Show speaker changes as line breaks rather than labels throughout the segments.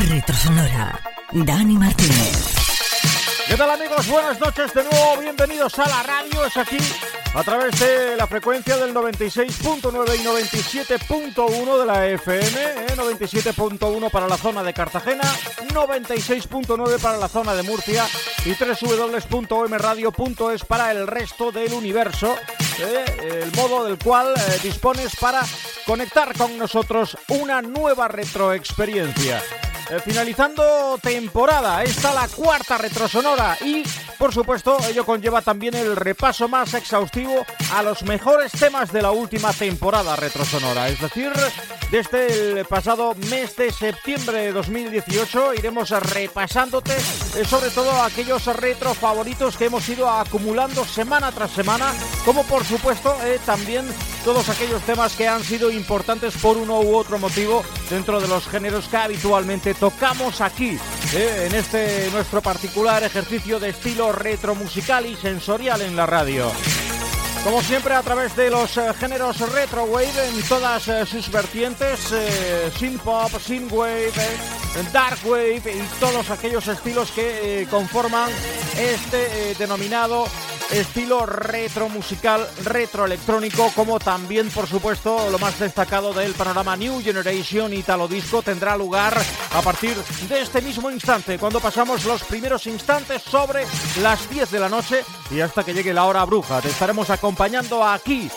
Retrosonora. Dani Martínez.
¿Qué tal amigos? Buenas noches de nuevo. Bienvenidos a la radio. Es aquí a través de la frecuencia del 96.9 y 97.1 de la FM. 97.1 ¿eh? para la zona de Cartagena, 96.9 para la zona de Murcia y www.omradio.es para el resto del universo. ¿eh? el modo del cual eh, dispones para conectar con nosotros una nueva retroexperiencia. Eh, finalizando temporada, esta la cuarta retrosonora y por supuesto ello conlleva también el repaso más exhaustivo a los mejores temas de la última temporada retrosonora, es decir, desde el pasado mes de septiembre de 2018 iremos repasándote eh, sobre todo aquellos retro favoritos que hemos ido acumulando semana tras semana, como por supuesto eh, también todos aquellos temas que han sido importantes por uno u otro motivo dentro de los géneros que habitualmente tocamos aquí, eh, en este nuestro particular ejercicio de estilo retro musical y sensorial en la radio. Como siempre a través de los eh, géneros retro wave en todas eh, sus vertientes, sin pop, sin wave, dark wave y todos aquellos estilos que conforman este denominado estilo retro musical, retro electrónico, como también, por supuesto, lo más destacado del panorama New Generation Italo Disco tendrá lugar a partir de este mismo instante, cuando pasamos los primeros instantes sobre las 10 de la noche y hasta que llegue la hora bruja. Te estaremos acompañando aquí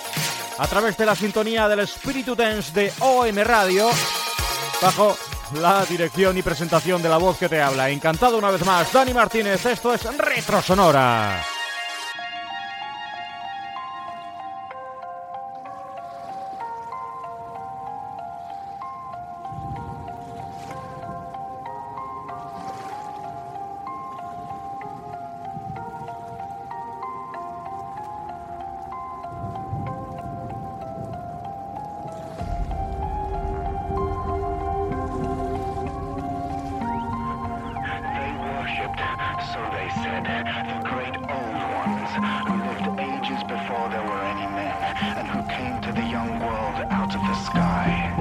a través de la sintonía del Espíritu Dance de OM Radio, bajo la dirección y presentación de la voz que te habla. Encantado una vez más, Dani Martínez, esto es Retro Sonora.
So they said, the great old ones, who lived ages before there were any men, and who came to the young world out of the sky.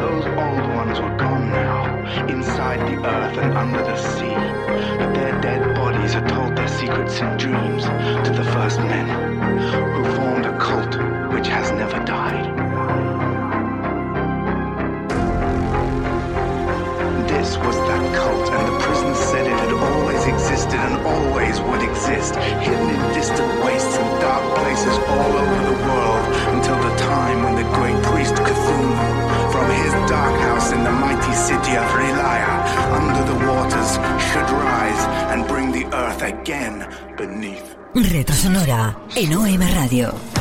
Those old ones were gone now, inside the earth and under the sea. But their dead bodies had told their secrets and dreams to the first men, who formed a cult which has never died. This was that cult, and the prison said it had always existed and always would exist, hidden in distant wastes and dark places all over the world, until the time when the great priest Cthulhu from his dark house in the mighty city of Relia, under the waters, should rise and bring the earth again beneath.
Retro Sonora en OM Radio.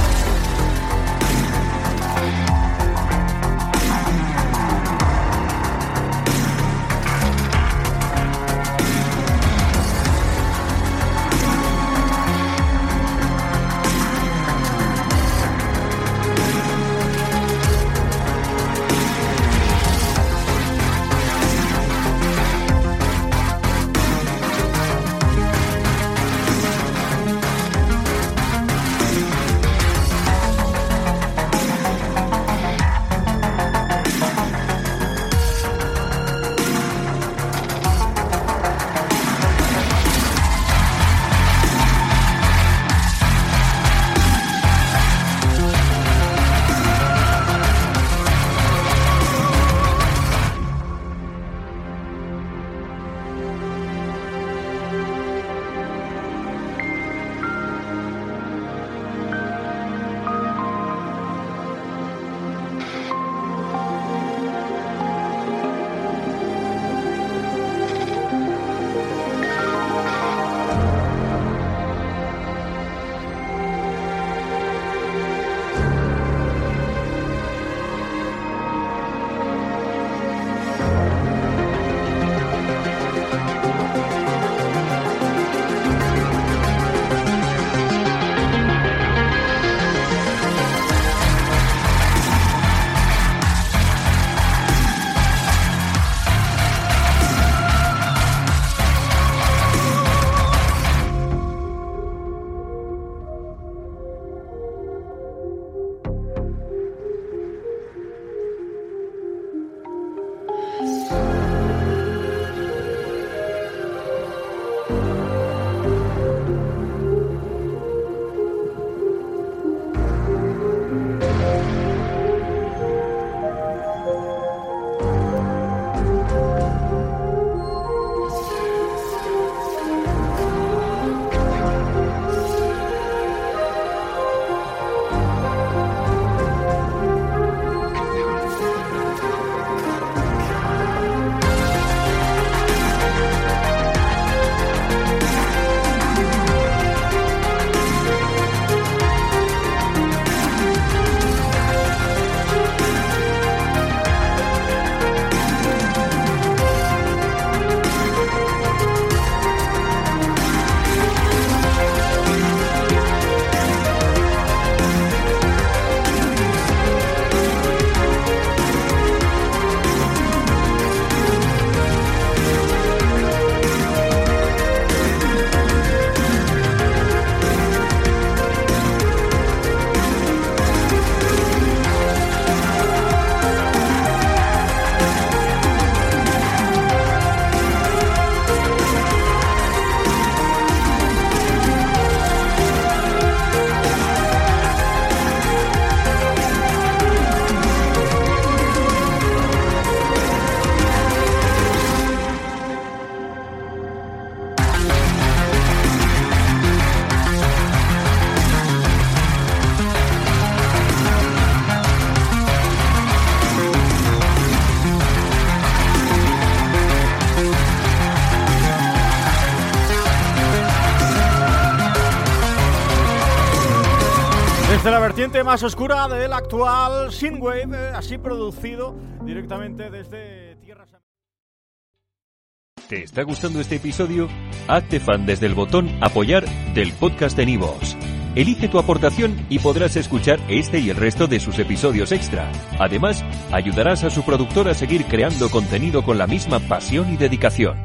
Desde la vertiente más oscura del actual Synthwave, eh, así producido directamente desde Tierras
¿Te está gustando este episodio? Hazte fan desde el botón Apoyar del podcast de Nivos. Elige tu aportación y podrás escuchar este y el resto de sus episodios extra. Además, ayudarás a su productor a seguir creando contenido con la misma pasión y dedicación.